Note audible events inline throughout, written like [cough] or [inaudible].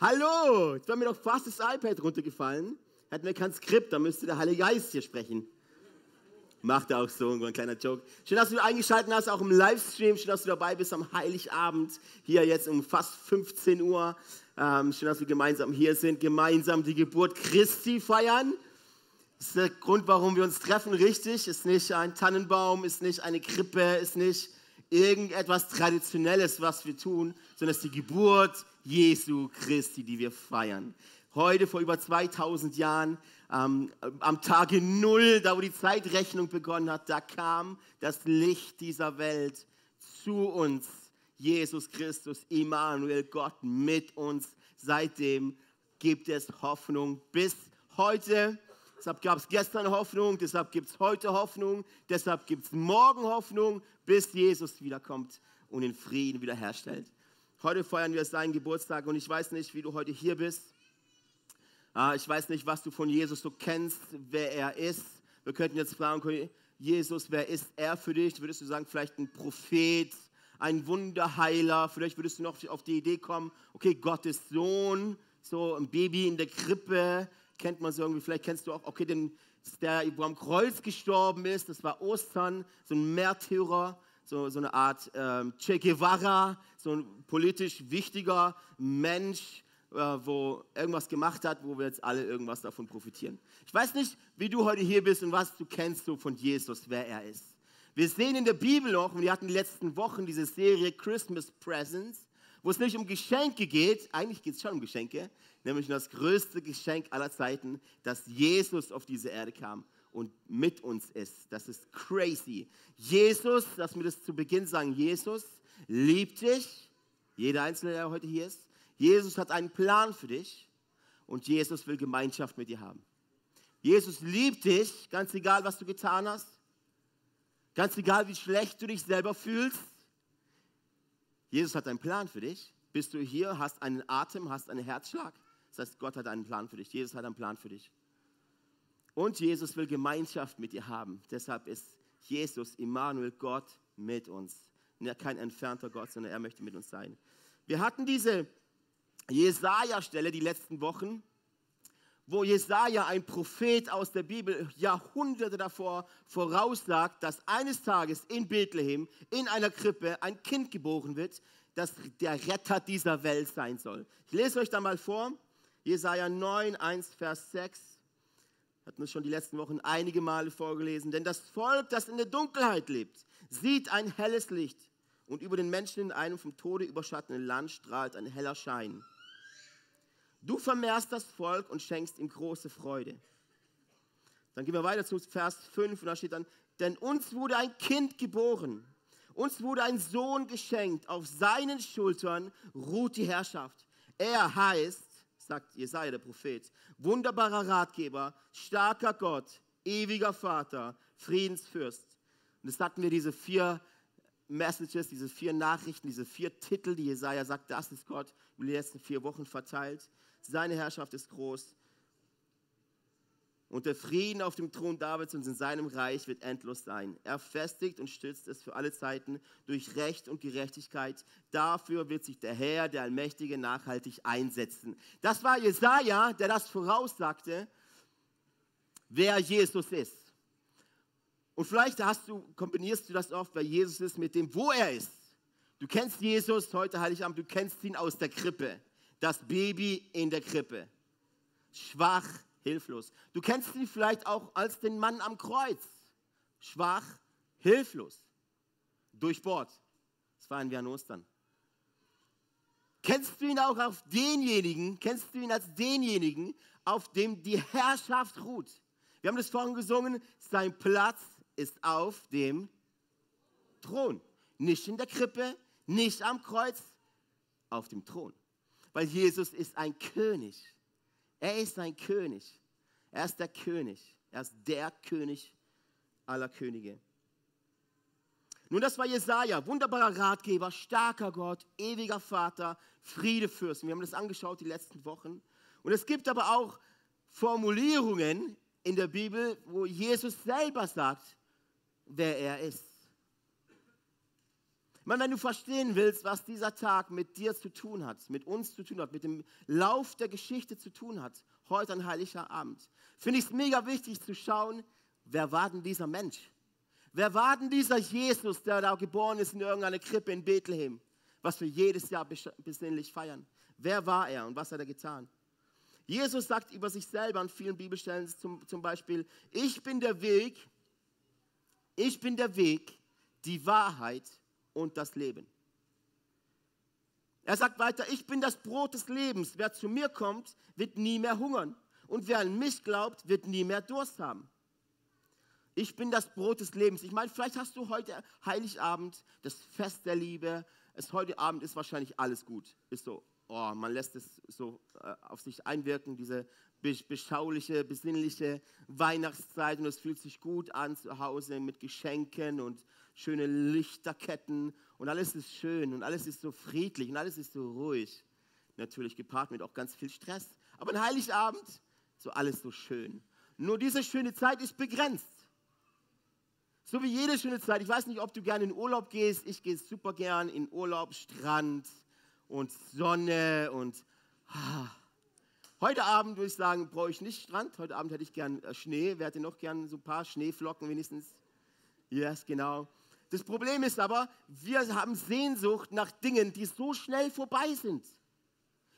Hallo, jetzt war mir doch fast das iPad runtergefallen. Hätten wir kein Skript, da müsste der Heilige Geist hier sprechen. Macht er auch so, ein kleiner Joke. Schön, dass du eingeschaltet hast, auch im Livestream. Schön, dass du dabei bist am Heiligabend. Hier jetzt um fast 15 Uhr. Ähm, schön, dass wir gemeinsam hier sind, gemeinsam die Geburt Christi feiern. Das ist der Grund, warum wir uns treffen, richtig. Ist nicht ein Tannenbaum, ist nicht eine Krippe, ist nicht irgendetwas Traditionelles, was wir tun, sondern es ist die Geburt Jesu Christi, die wir feiern. Heute vor über 2000 Jahren, ähm, am Tage Null, da wo die Zeitrechnung begonnen hat, da kam das Licht dieser Welt zu uns. Jesus Christus, Immanuel, Gott mit uns. Seitdem gibt es Hoffnung bis heute. Deshalb gab es gestern Hoffnung, deshalb gibt es heute Hoffnung, deshalb gibt es morgen Hoffnung, bis Jesus wiederkommt und den Frieden wiederherstellt. Heute feiern wir seinen Geburtstag und ich weiß nicht, wie du heute hier bist. Ah, ich weiß nicht, was du von Jesus so kennst, wer er ist. Wir könnten jetzt fragen, Jesus, wer ist er für dich? Würdest du sagen, vielleicht ein Prophet, ein Wunderheiler? Vielleicht würdest du noch auf die Idee kommen, okay, Gottes Sohn, so ein Baby in der Krippe, kennt man so irgendwie. Vielleicht kennst du auch, okay, den, der, wo am Kreuz gestorben ist, das war Ostern, so ein Märtyrer so, so eine Art ähm, Che Guevara, so ein politisch wichtiger Mensch, äh, wo irgendwas gemacht hat, wo wir jetzt alle irgendwas davon profitieren. Ich weiß nicht, wie du heute hier bist und was du kennst so von Jesus, wer er ist. Wir sehen in der Bibel noch, und wir hatten die letzten Wochen diese Serie Christmas Presents, wo es nicht um Geschenke geht, eigentlich geht es schon um Geschenke, nämlich das größte Geschenk aller Zeiten, dass Jesus auf diese Erde kam und mit uns ist. Das ist crazy. Jesus, lass mir das zu Beginn sagen, Jesus liebt dich, jeder Einzelne, der heute hier ist. Jesus hat einen Plan für dich und Jesus will Gemeinschaft mit dir haben. Jesus liebt dich, ganz egal, was du getan hast, ganz egal, wie schlecht du dich selber fühlst. Jesus hat einen Plan für dich. Bist du hier, hast einen Atem, hast einen Herzschlag. Das heißt, Gott hat einen Plan für dich. Jesus hat einen Plan für dich. Und Jesus will Gemeinschaft mit dir haben. Deshalb ist Jesus, Immanuel, Gott mit uns. Kein entfernter Gott, sondern er möchte mit uns sein. Wir hatten diese Jesaja-Stelle die letzten Wochen, wo Jesaja, ein Prophet aus der Bibel, Jahrhunderte davor voraussagt, dass eines Tages in Bethlehem, in einer Krippe, ein Kind geboren wird, das der Retter dieser Welt sein soll. Ich lese euch da mal vor, Jesaja 9, 1, Vers 6 hatten es schon die letzten Wochen einige Male vorgelesen. Denn das Volk, das in der Dunkelheit lebt, sieht ein helles Licht. Und über den Menschen in einem vom Tode überschatteten Land strahlt ein heller Schein. Du vermehrst das Volk und schenkst ihm große Freude. Dann gehen wir weiter zu Vers 5 und da steht dann, denn uns wurde ein Kind geboren, uns wurde ein Sohn geschenkt, auf seinen Schultern ruht die Herrschaft. Er heißt sagt Jesaja, der Prophet. Wunderbarer Ratgeber, starker Gott, ewiger Vater, Friedensfürst. Und das hatten wir diese vier Messages, diese vier Nachrichten, diese vier Titel, die Jesaja sagt, das ist Gott, über die letzten vier Wochen verteilt. Seine Herrschaft ist groß. Und der Frieden auf dem Thron Davids und in seinem Reich wird endlos sein. Er festigt und stützt es für alle Zeiten durch Recht und Gerechtigkeit. Dafür wird sich der Herr, der Allmächtige, nachhaltig einsetzen. Das war Jesaja, der das voraussagte, wer Jesus ist. Und vielleicht hast du, kombinierst du das oft, wer Jesus ist, mit dem, wo er ist. Du kennst Jesus heute Heiligabend, du kennst ihn aus der Krippe. Das Baby in der Krippe. Schwach, hilflos. Du kennst ihn vielleicht auch als den Mann am Kreuz. Schwach, hilflos, durchbohrt. Das feiern wir an Ostern. Kennst du ihn auch auf denjenigen, kennst du ihn als denjenigen, auf dem die Herrschaft ruht? Wir haben das vorhin gesungen, sein Platz ist auf dem Thron. Nicht in der Krippe, nicht am Kreuz, auf dem Thron. Weil Jesus ist ein König. Er ist ein König. Er ist der König. Er ist der König aller Könige. Nun, das war Jesaja, wunderbarer Ratgeber, starker Gott, ewiger Vater, Friedefürst. Wir haben das angeschaut die letzten Wochen. Und es gibt aber auch Formulierungen in der Bibel, wo Jesus selber sagt, wer er ist. Meine, wenn du verstehen willst, was dieser Tag mit dir zu tun hat, mit uns zu tun hat, mit dem Lauf der Geschichte zu tun hat, heute ein heiliger Abend, finde ich es mega wichtig zu schauen, wer war denn dieser Mensch? Wer war denn dieser Jesus, der da geboren ist in irgendeiner Krippe in Bethlehem, was wir jedes Jahr besinnlich feiern? Wer war er und was hat er getan? Jesus sagt über sich selber an vielen Bibelstellen zum, zum Beispiel, ich bin der Weg, ich bin der Weg, die Wahrheit und das Leben. Er sagt weiter, ich bin das Brot des Lebens. Wer zu mir kommt, wird nie mehr hungern. Und wer an mich glaubt, wird nie mehr Durst haben. Ich bin das Brot des Lebens. Ich meine, vielleicht hast du heute Heiligabend, das Fest der Liebe. Es heute Abend ist wahrscheinlich alles gut. Ist so, oh, man lässt es so äh, auf sich einwirken, diese beschauliche, besinnliche Weihnachtszeit und es fühlt sich gut an zu Hause mit Geschenken und schöne Lichterketten und alles ist schön und alles ist so friedlich und alles ist so ruhig. Natürlich gepaart mit auch ganz viel Stress. Aber ein Heiligabend, so alles so schön. Nur diese schöne Zeit ist begrenzt. So wie jede schöne Zeit. Ich weiß nicht, ob du gerne in Urlaub gehst. Ich gehe super gern in Urlaub, Strand und Sonne und ah. Heute Abend würde ich sagen, brauche ich nicht Strand. Heute Abend hätte ich gern äh, Schnee. Wer hätte noch gern so ein paar Schneeflocken wenigstens? Yes, genau. Das Problem ist aber, wir haben Sehnsucht nach Dingen, die so schnell vorbei sind.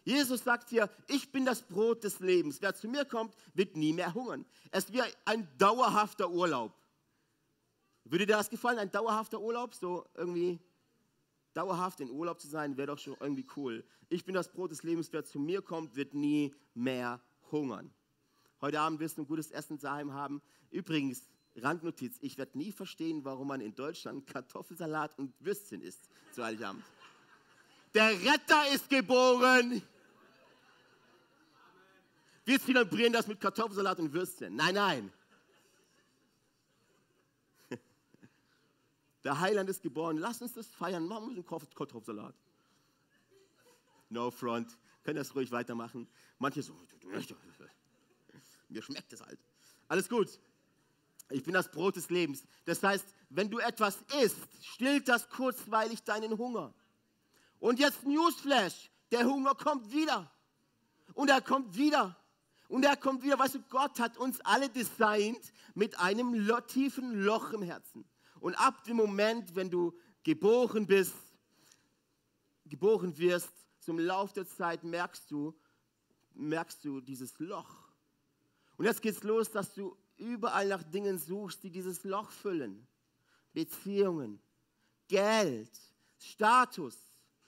Jesus sagt hier, ich bin das Brot des Lebens. Wer zu mir kommt, wird nie mehr hungern. Es wird ein dauerhafter Urlaub. Würde dir das gefallen, ein dauerhafter Urlaub? So irgendwie dauerhaft in Urlaub zu sein, wäre doch schon irgendwie cool. Ich bin das Brot des Lebens, wer zu mir kommt, wird nie mehr hungern. Heute Abend wirst du ein gutes Essen daheim haben. Übrigens, Randnotiz, ich werde nie verstehen, warum man in Deutschland Kartoffelsalat und Würstchen isst zu Heiligabend. Der Retter ist geboren. Wir zelebrieren das mit Kartoffelsalat und Würstchen. Nein, nein. [laughs] Der Heiland ist geboren. Lass uns das feiern. Machen wir einen Kartoffelsalat. No front. Können das ruhig weitermachen. Manche so, mir schmeckt es halt. Alles gut. Ich bin das Brot des Lebens. Das heißt, wenn du etwas isst, stillt das kurzweilig deinen Hunger. Und jetzt Newsflash. Der Hunger kommt wieder. Und er kommt wieder. Und er kommt wieder. Weißt du, Gott hat uns alle designt mit einem tiefen Loch im Herzen. Und ab dem Moment, wenn du geboren bist, geboren wirst, zum Lauf der Zeit merkst du, merkst du dieses Loch. Und jetzt geht's los, dass du überall nach Dingen suchst, die dieses Loch füllen. Beziehungen, Geld, Status,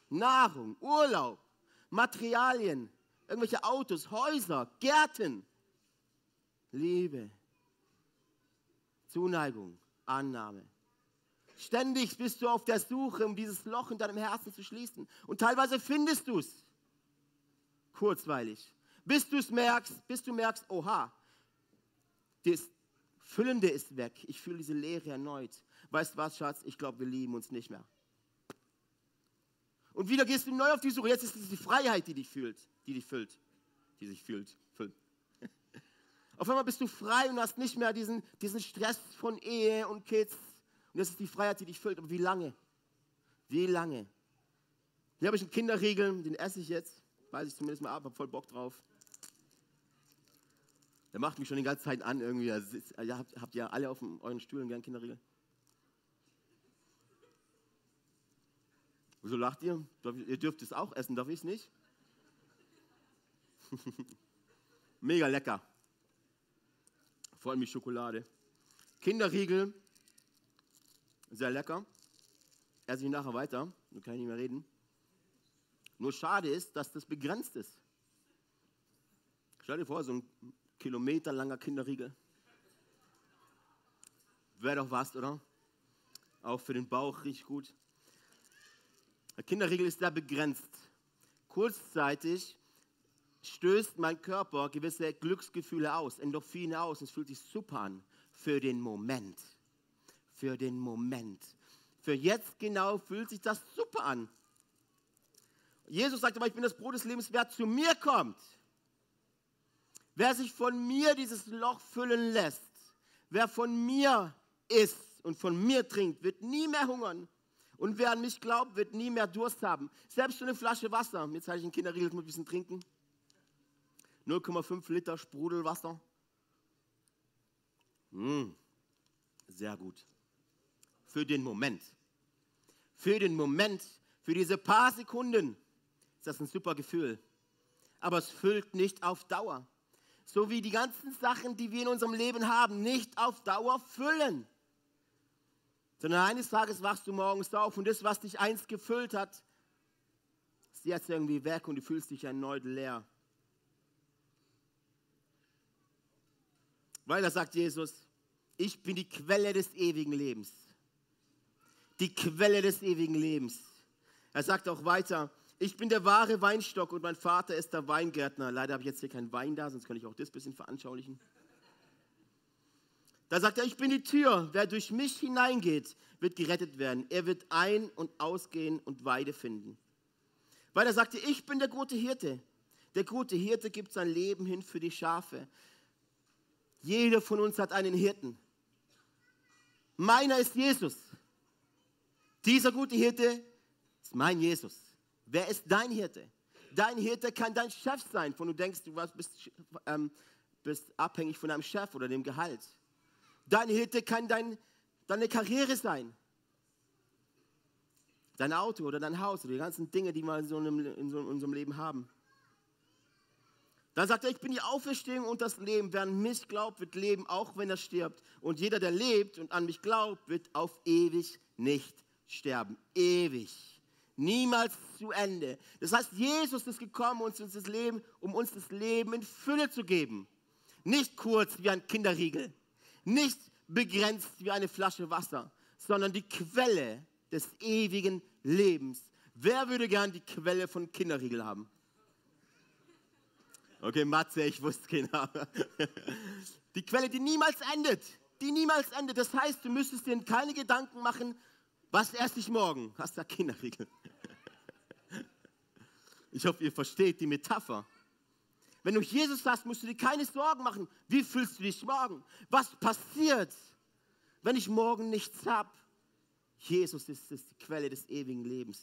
Nahrung, Urlaub, Materialien, irgendwelche Autos, Häuser, Gärten, Liebe, Zuneigung, Annahme. Ständig bist du auf der Suche, um dieses Loch in deinem Herzen zu schließen. Und teilweise findest du es. Kurzweilig. Bis du es merkst, bis du merkst, oha, das Füllende ist weg. Ich fühle diese Leere erneut. Weißt du was, Schatz? Ich glaube, wir lieben uns nicht mehr. Und wieder gehst du neu auf die Suche. Jetzt ist es die Freiheit, die dich fühlt, die dich füllt, die sich fühlt, füllt. [laughs] Auf einmal bist du frei und hast nicht mehr diesen, diesen Stress von Ehe und Kids und das ist die Freiheit, die dich füllt. Aber wie lange? Wie lange? Hier habe ich einen Kinderriegel, den esse ich jetzt. Weiß ich zumindest mal ab, habe voll Bock drauf. Der macht mich schon die ganze Zeit an irgendwie. Ja, habt, habt ihr alle auf euren Stühlen gern Kinderriegel? Wieso lacht ihr? Ihr dürft es auch essen, darf ich es nicht? [laughs] Mega lecker. Vor allem die Schokolade. Kinderriegel sehr lecker. Esse ich nachher weiter, dann kann ich nicht mehr reden. Nur schade ist, dass das begrenzt ist. Stell dir vor, so ein kilometerlanger Kinderriegel. Wäre doch was, oder? Auch für den Bauch richtig gut. Der Kinderriegel ist da begrenzt. Kurzzeitig stößt mein Körper gewisse Glücksgefühle aus, Endorphine aus. Es fühlt sich super an für den Moment für den Moment. Für jetzt genau fühlt sich das super an. Jesus sagt aber, ich bin das Brot des Lebens, wer zu mir kommt, wer sich von mir dieses Loch füllen lässt, wer von mir isst und von mir trinkt, wird nie mehr hungern. Und wer an mich glaubt, wird nie mehr Durst haben. Selbst für eine Flasche Wasser. Jetzt halte ich einen Kinderriegel, muss ein bisschen trinken. 0,5 Liter Sprudelwasser. Mmh, sehr gut. Für den Moment. Für den Moment, für diese paar Sekunden ist das ein super Gefühl. Aber es füllt nicht auf Dauer. So wie die ganzen Sachen, die wir in unserem Leben haben, nicht auf Dauer füllen. Sondern eines Tages wachst du morgens auf und das, was dich einst gefüllt hat, ist jetzt irgendwie weg und du fühlst dich erneut leer. Weil da sagt Jesus, ich bin die Quelle des ewigen Lebens. Die Quelle des ewigen Lebens. Er sagt auch weiter, ich bin der wahre Weinstock und mein Vater ist der Weingärtner. Leider habe ich jetzt hier keinen Wein da, sonst könnte ich auch das ein bisschen veranschaulichen. Da sagt er, ich bin die Tür. Wer durch mich hineingeht, wird gerettet werden. Er wird ein- und ausgehen und Weide finden. Weil er sagte, ich bin der gute Hirte. Der gute Hirte gibt sein Leben hin für die Schafe. Jeder von uns hat einen Hirten. Meiner ist Jesus. Dieser gute Hirte ist mein Jesus. Wer ist dein Hirte? Dein Hirte kann dein Chef sein, von du denkst, du bist, ähm, bist abhängig von deinem Chef oder dem Gehalt. Dein Hirte kann dein, deine Karriere sein. Dein Auto oder dein Haus oder die ganzen Dinge, die wir in, so einem, in, so, in unserem Leben haben. Dann sagt er, ich bin die Auferstehung und das Leben. Wer an mich glaubt, wird leben, auch wenn er stirbt. Und jeder, der lebt und an mich glaubt, wird auf ewig nicht sterben. Ewig. Niemals zu Ende. Das heißt, Jesus ist gekommen, uns das Leben, um uns das Leben in Fülle zu geben. Nicht kurz wie ein Kinderriegel. Nicht begrenzt wie eine Flasche Wasser, sondern die Quelle des ewigen Lebens. Wer würde gern die Quelle von Kinderriegel haben? Okay, Matze, ich wusste genau. Die Quelle, die niemals endet. Die niemals endet. Das heißt, du müsstest dir keine Gedanken machen, was esse ich morgen? Hast du Kinderriegel. [laughs] Ich hoffe, ihr versteht die Metapher. Wenn du Jesus hast, musst du dir keine Sorgen machen. Wie fühlst du dich morgen? Was passiert, wenn ich morgen nichts habe? Jesus ist, ist die Quelle des ewigen Lebens.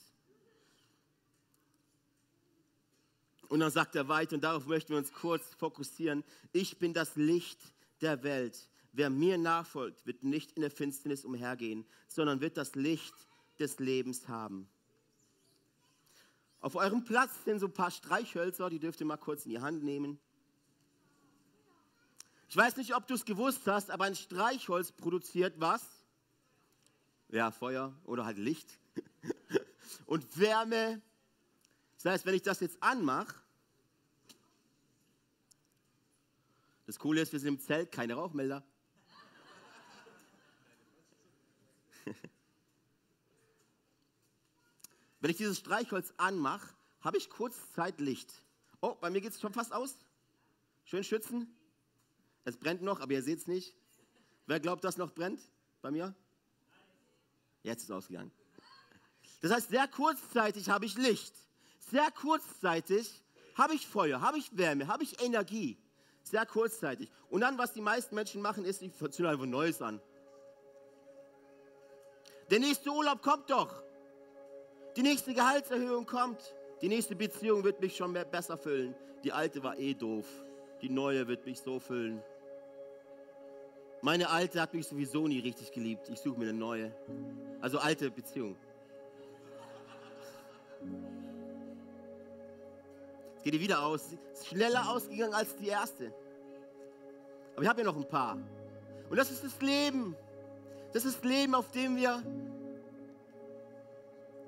Und dann sagt er weiter, und darauf möchten wir uns kurz fokussieren, ich bin das Licht der Welt. Wer mir nachfolgt, wird nicht in der Finsternis umhergehen, sondern wird das Licht des Lebens haben. Auf eurem Platz sind so ein paar Streichhölzer, die dürft ihr mal kurz in die Hand nehmen. Ich weiß nicht, ob du es gewusst hast, aber ein Streichholz produziert was? Ja, Feuer oder halt Licht [laughs] und Wärme das heißt, wenn ich das jetzt anmache, das Coole ist, wir sind im Zelt, keine Rauchmelder. [laughs] wenn ich dieses Streichholz anmache, habe ich kurz Zeit Licht. Oh, bei mir geht es schon fast aus. Schön schützen. Es brennt noch, aber ihr seht es nicht. Wer glaubt, dass noch brennt? Bei mir? Jetzt ist es ausgegangen. Das heißt, sehr kurzzeitig habe ich Licht sehr kurzzeitig habe ich Feuer, habe ich Wärme, habe ich Energie. Sehr kurzzeitig. Und dann, was die meisten Menschen machen, ist, ich zünde einfach Neues an. Der nächste Urlaub kommt doch. Die nächste Gehaltserhöhung kommt. Die nächste Beziehung wird mich schon besser füllen. Die alte war eh doof. Die neue wird mich so füllen. Meine alte hat mich sowieso nie richtig geliebt. Ich suche mir eine neue. Also alte Beziehung. Es geht ihr wieder aus. Ist schneller ausgegangen als die erste. Aber ich habe ja noch ein paar. Und das ist das Leben. Das ist Leben, auf dem wir,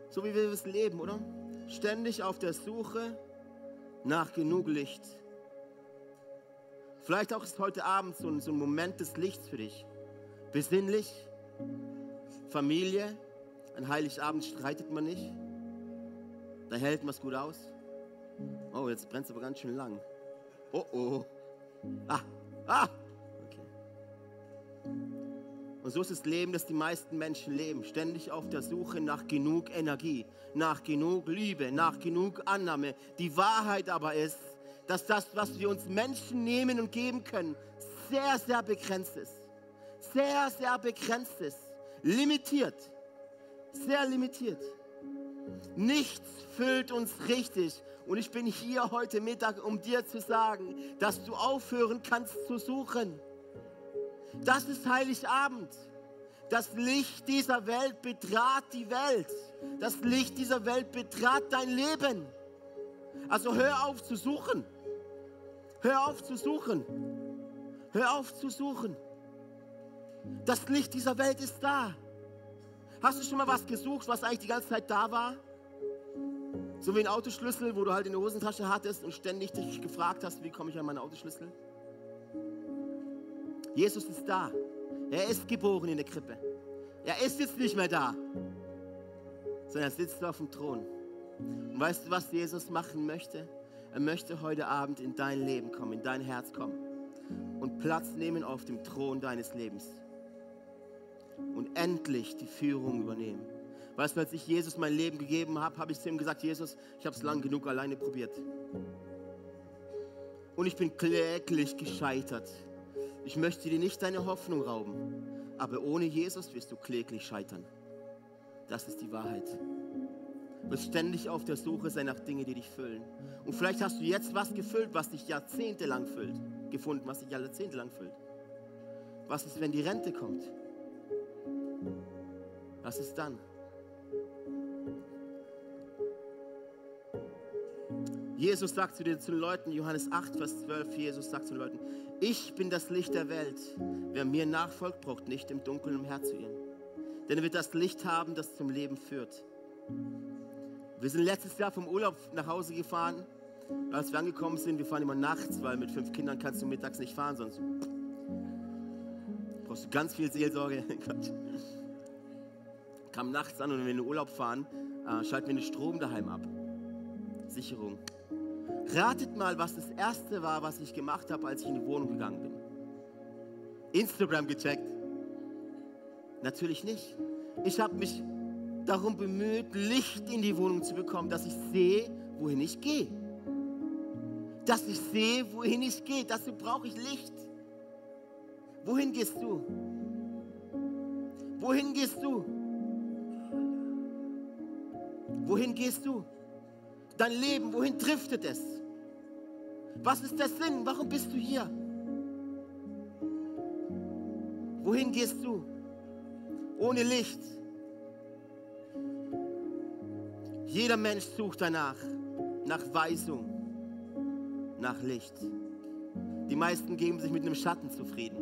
so wie wir es leben, oder? Ständig auf der Suche nach genug Licht. Vielleicht auch ist heute Abend so ein, so ein Moment des Lichts für dich. Besinnlich, Familie, ein Heiligabend streitet man nicht. Da hält man es gut aus. Oh, jetzt brennt es aber ganz schön lang. Oh oh. Ah, ah. Und so ist das Leben, das die meisten Menschen leben. Ständig auf der Suche nach genug Energie, nach genug Liebe, nach genug Annahme. Die Wahrheit aber ist, dass das, was wir uns Menschen nehmen und geben können, sehr, sehr begrenzt ist. Sehr, sehr begrenzt ist. Limitiert. Sehr limitiert. Nichts füllt uns richtig. Und ich bin hier heute Mittag, um dir zu sagen, dass du aufhören kannst zu suchen. Das ist Heiligabend. Das Licht dieser Welt betrat die Welt. Das Licht dieser Welt betrat dein Leben. Also hör auf zu suchen. Hör auf zu suchen. Hör auf zu suchen. Das Licht dieser Welt ist da. Hast du schon mal was gesucht, was eigentlich die ganze Zeit da war? So wie ein Autoschlüssel, wo du halt in der Hosentasche hattest und ständig dich gefragt hast, wie komme ich an meinen Autoschlüssel? Jesus ist da. Er ist geboren in der Krippe. Er ist jetzt nicht mehr da, sondern er sitzt auf dem Thron. Und weißt du, was Jesus machen möchte? Er möchte heute Abend in dein Leben kommen, in dein Herz kommen und Platz nehmen auf dem Thron deines Lebens und endlich die Führung übernehmen. Weißt du, als ich Jesus mein Leben gegeben habe, habe ich zu ihm gesagt, Jesus, ich habe es lang genug alleine probiert. Und ich bin kläglich gescheitert. Ich möchte dir nicht deine Hoffnung rauben, aber ohne Jesus wirst du kläglich scheitern. Das ist die Wahrheit. Du bist ständig auf der Suche sein nach Dingen, die dich füllen. Und vielleicht hast du jetzt was gefüllt, was dich jahrzehntelang füllt. Gefunden, was dich jahrzehntelang füllt. Was ist, wenn die Rente kommt? Was ist dann? Jesus sagt zu den, zu den Leuten, Johannes 8, Vers 12, Jesus sagt zu den Leuten, ich bin das Licht der Welt. Wer mir nachfolgt, braucht nicht im Dunkeln umherzuirren. Denn er wird das Licht haben, das zum Leben führt. Wir sind letztes Jahr vom Urlaub nach Hause gefahren. Als wir angekommen sind, wir fahren immer nachts, weil mit fünf Kindern kannst du mittags nicht fahren, sonst brauchst du ganz viel Seelsorge. [laughs] Kam nachts an und wenn wir in den Urlaub fahren, äh, schalten wir den Strom daheim ab. Sicherung. Ratet mal, was das erste war, was ich gemacht habe, als ich in die Wohnung gegangen bin. Instagram gecheckt. Natürlich nicht. Ich habe mich darum bemüht, Licht in die Wohnung zu bekommen, dass ich sehe, wohin ich gehe. Dass ich sehe, wohin ich gehe. Dazu brauche ich Licht. Wohin gehst du? Wohin gehst du? Wohin gehst du? Dein Leben, wohin driftet es? Was ist der Sinn? Warum bist du hier? Wohin gehst du? Ohne Licht. Jeder Mensch sucht danach, nach Weisung, nach Licht. Die meisten geben sich mit einem Schatten zufrieden.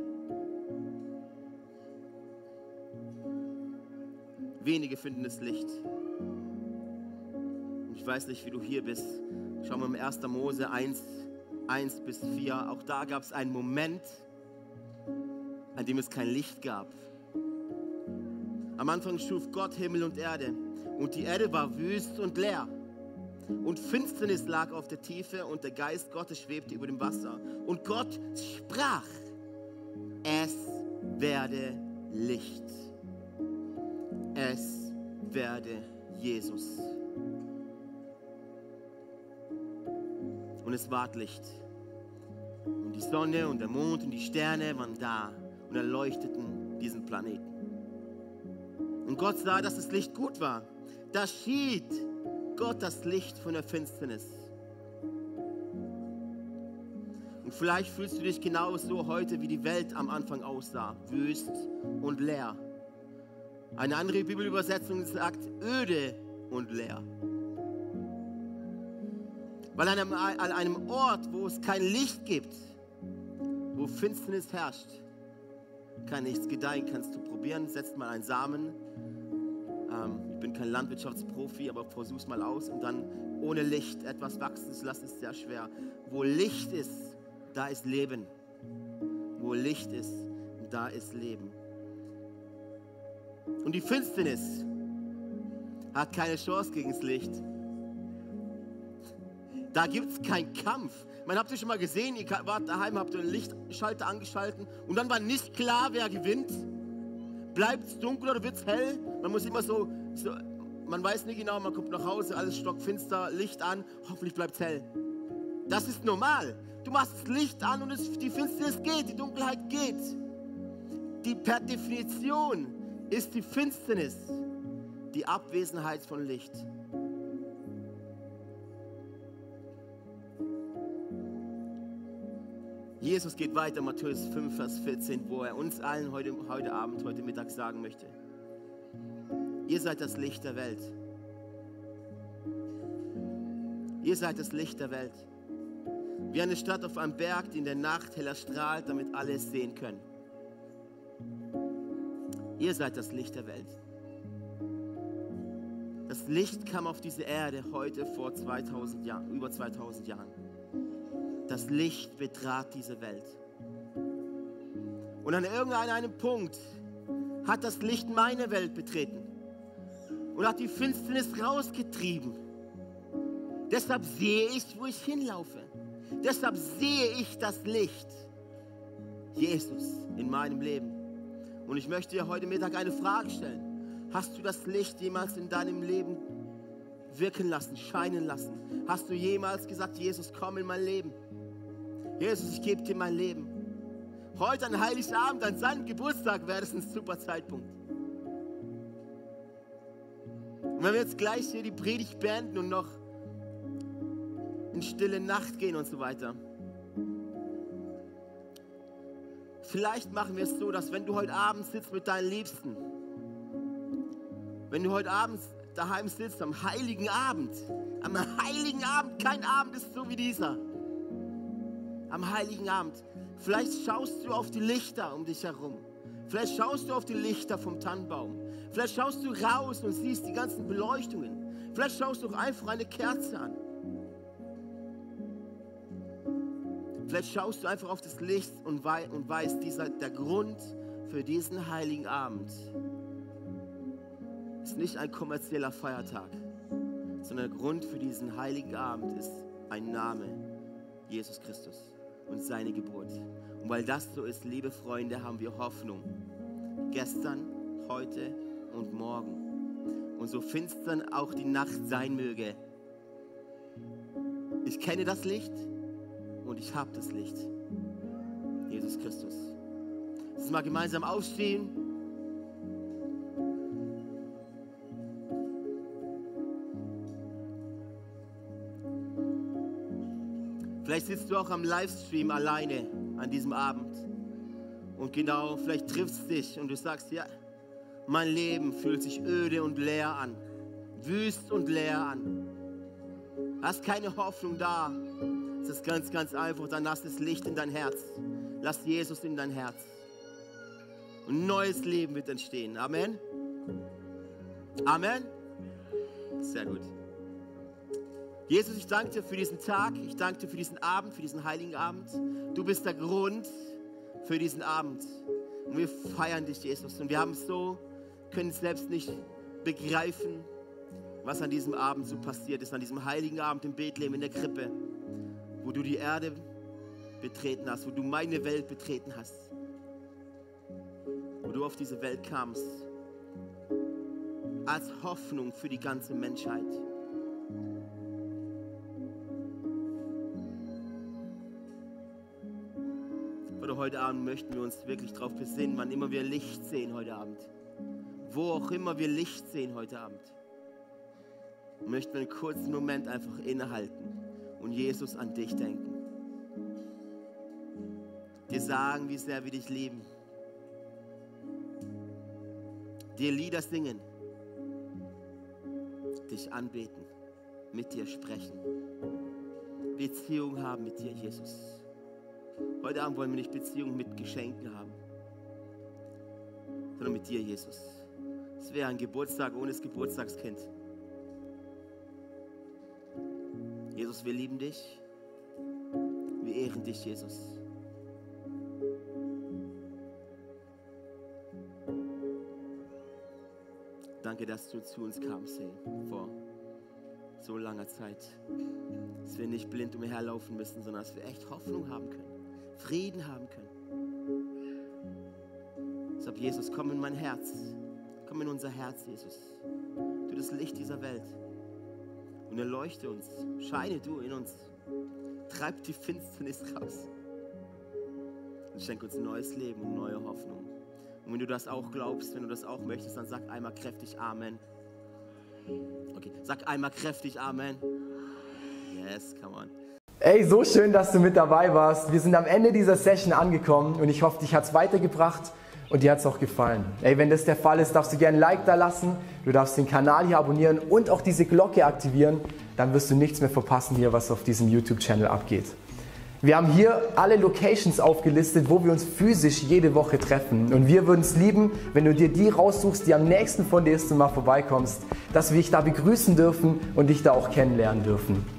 Wenige finden das Licht. Ich weiß nicht, wie du hier bist. Schauen wir im 1. Mose 1, 1 bis 4. Auch da gab es einen Moment, an dem es kein Licht gab. Am Anfang schuf Gott Himmel und Erde. Und die Erde war wüst und leer. Und Finsternis lag auf der Tiefe und der Geist Gottes schwebte über dem Wasser. Und Gott sprach, es werde Licht. Es werde Jesus. Und es ward Licht. Und die Sonne und der Mond und die Sterne waren da und erleuchteten diesen Planeten. Und Gott sah, dass das Licht gut war. Da schied Gott das Licht von der Finsternis. Und vielleicht fühlst du dich genauso heute, wie die Welt am Anfang aussah, wüst und leer. Eine andere Bibelübersetzung sagt öde und leer. Weil an einem, Ort, wo es kein Licht gibt, wo Finsternis herrscht, kann nichts gedeihen. Kannst du probieren, setzt mal einen Samen. Ähm, ich bin kein Landwirtschaftsprofi, aber versuch's mal aus und dann ohne Licht etwas wachsen zu lassen, ist sehr schwer. Wo Licht ist, da ist Leben. Wo Licht ist, da ist Leben. Und die Finsternis hat keine Chance gegen das Licht. Da gibt es keinen Kampf. Man habt ihr schon mal gesehen, ihr wart daheim, habt einen Lichtschalter angeschalten und dann war nicht klar, wer gewinnt. Bleibt es dunkel oder wird es hell? Man muss immer so, so, man weiß nicht genau, man kommt nach Hause, alles stockfinster, Licht an, hoffentlich bleibt es hell. Das ist normal. Du machst das Licht an und es, die Finsternis geht, die Dunkelheit geht. Die per Definition ist die Finsternis die Abwesenheit von Licht. Jesus geht weiter, Matthäus 5, Vers 14, wo er uns allen heute, heute Abend, heute Mittag sagen möchte. Ihr seid das Licht der Welt. Ihr seid das Licht der Welt. Wie eine Stadt auf einem Berg, die in der Nacht heller strahlt, damit alle es sehen können. Ihr seid das Licht der Welt. Das Licht kam auf diese Erde heute vor 2000 Jahren, über 2000 Jahren. Das Licht betrat diese Welt. Und an irgendeinem Punkt hat das Licht meine Welt betreten und hat die Finsternis rausgetrieben. Deshalb sehe ich, wo ich hinlaufe. Deshalb sehe ich das Licht. Jesus in meinem Leben. Und ich möchte dir heute Mittag eine Frage stellen. Hast du das Licht jemals in deinem Leben wirken lassen, scheinen lassen? Hast du jemals gesagt, Jesus, komm in mein Leben? Jesus, ich gebe dir mein Leben. Heute an Heiligabend, an seinem Geburtstag, wäre es ein super Zeitpunkt. Und wenn wir jetzt gleich hier die Predigt beenden und noch in stille Nacht gehen und so weiter. Vielleicht machen wir es so, dass wenn du heute Abend sitzt mit deinen Liebsten, wenn du heute Abend daheim sitzt, am heiligen Abend, am heiligen Abend, kein Abend ist so wie dieser, am Heiligen Abend. Vielleicht schaust du auf die Lichter um dich herum. Vielleicht schaust du auf die Lichter vom Tannenbaum. Vielleicht schaust du raus und siehst die ganzen Beleuchtungen. Vielleicht schaust du einfach eine Kerze an. Vielleicht schaust du einfach auf das Licht und, weißt, dieser, der Grund für diesen heiligen Abend ist nicht ein kommerzieller Feiertag, sondern der Grund für diesen heiligen Abend ist ein Name, Jesus Christus und seine Geburt. Und weil das so ist, liebe Freunde, haben wir Hoffnung. Gestern, heute und morgen. Und so finstern auch die Nacht sein möge. Ich kenne das Licht und ich habe das Licht. Jesus Christus. Lass uns mal gemeinsam aufstehen. Vielleicht sitzt du auch am Livestream alleine an diesem Abend. Und genau, vielleicht trifft es dich und du sagst, ja, mein Leben fühlt sich öde und leer an. Wüst und leer an. Hast keine Hoffnung da. Es ist ganz, ganz einfach. Dann lass das Licht in dein Herz. Lass Jesus in dein Herz. Und neues Leben wird entstehen. Amen. Amen. Sehr gut. Jesus, ich danke dir für diesen Tag, ich danke dir für diesen Abend, für diesen heiligen Abend. Du bist der Grund für diesen Abend. Und wir feiern dich, Jesus. Und wir haben so, können selbst nicht begreifen, was an diesem Abend so passiert ist, an diesem heiligen Abend in Bethlehem in der Krippe, wo du die Erde betreten hast, wo du meine Welt betreten hast, wo du auf diese Welt kamst, als Hoffnung für die ganze Menschheit. Heute Abend möchten wir uns wirklich darauf besinnen, wann immer wir Licht sehen heute Abend. Wo auch immer wir Licht sehen heute Abend. Möchten wir einen kurzen Moment einfach innehalten und Jesus an dich denken. Dir sagen, wie sehr wir dich lieben. Dir Lieder singen. Dich anbeten. Mit dir sprechen. Beziehung haben mit dir, Jesus. Heute Abend wollen wir nicht Beziehung mit Geschenken haben, sondern mit dir, Jesus. Es wäre ein Geburtstag ohne das Geburtstagskind. Jesus, wir lieben dich. Wir ehren dich, Jesus. Danke, dass du zu uns kamst, hey, vor so langer Zeit. Dass wir nicht blind umherlaufen müssen, sondern dass wir echt Hoffnung haben können. Frieden haben können. Deshalb, Jesus, komm in mein Herz. Komm in unser Herz, Jesus. Du das Licht dieser Welt. Und erleuchte uns. Scheine du in uns. Treib die Finsternis raus. Und schenk uns neues Leben und neue Hoffnung. Und wenn du das auch glaubst, wenn du das auch möchtest, dann sag einmal kräftig Amen. Okay, sag einmal kräftig Amen. Yes, come on. Ey, so schön, dass du mit dabei warst. Wir sind am Ende dieser Session angekommen und ich hoffe, dich hat es weitergebracht und dir hat es auch gefallen. Ey, wenn das der Fall ist, darfst du gerne ein Like da lassen, du darfst den Kanal hier abonnieren und auch diese Glocke aktivieren, dann wirst du nichts mehr verpassen hier, was auf diesem YouTube-Channel abgeht. Wir haben hier alle Locations aufgelistet, wo wir uns physisch jede Woche treffen. Und wir würden es lieben, wenn du dir die raussuchst, die am nächsten von dir ist und mal vorbeikommst, dass wir dich da begrüßen dürfen und dich da auch kennenlernen dürfen.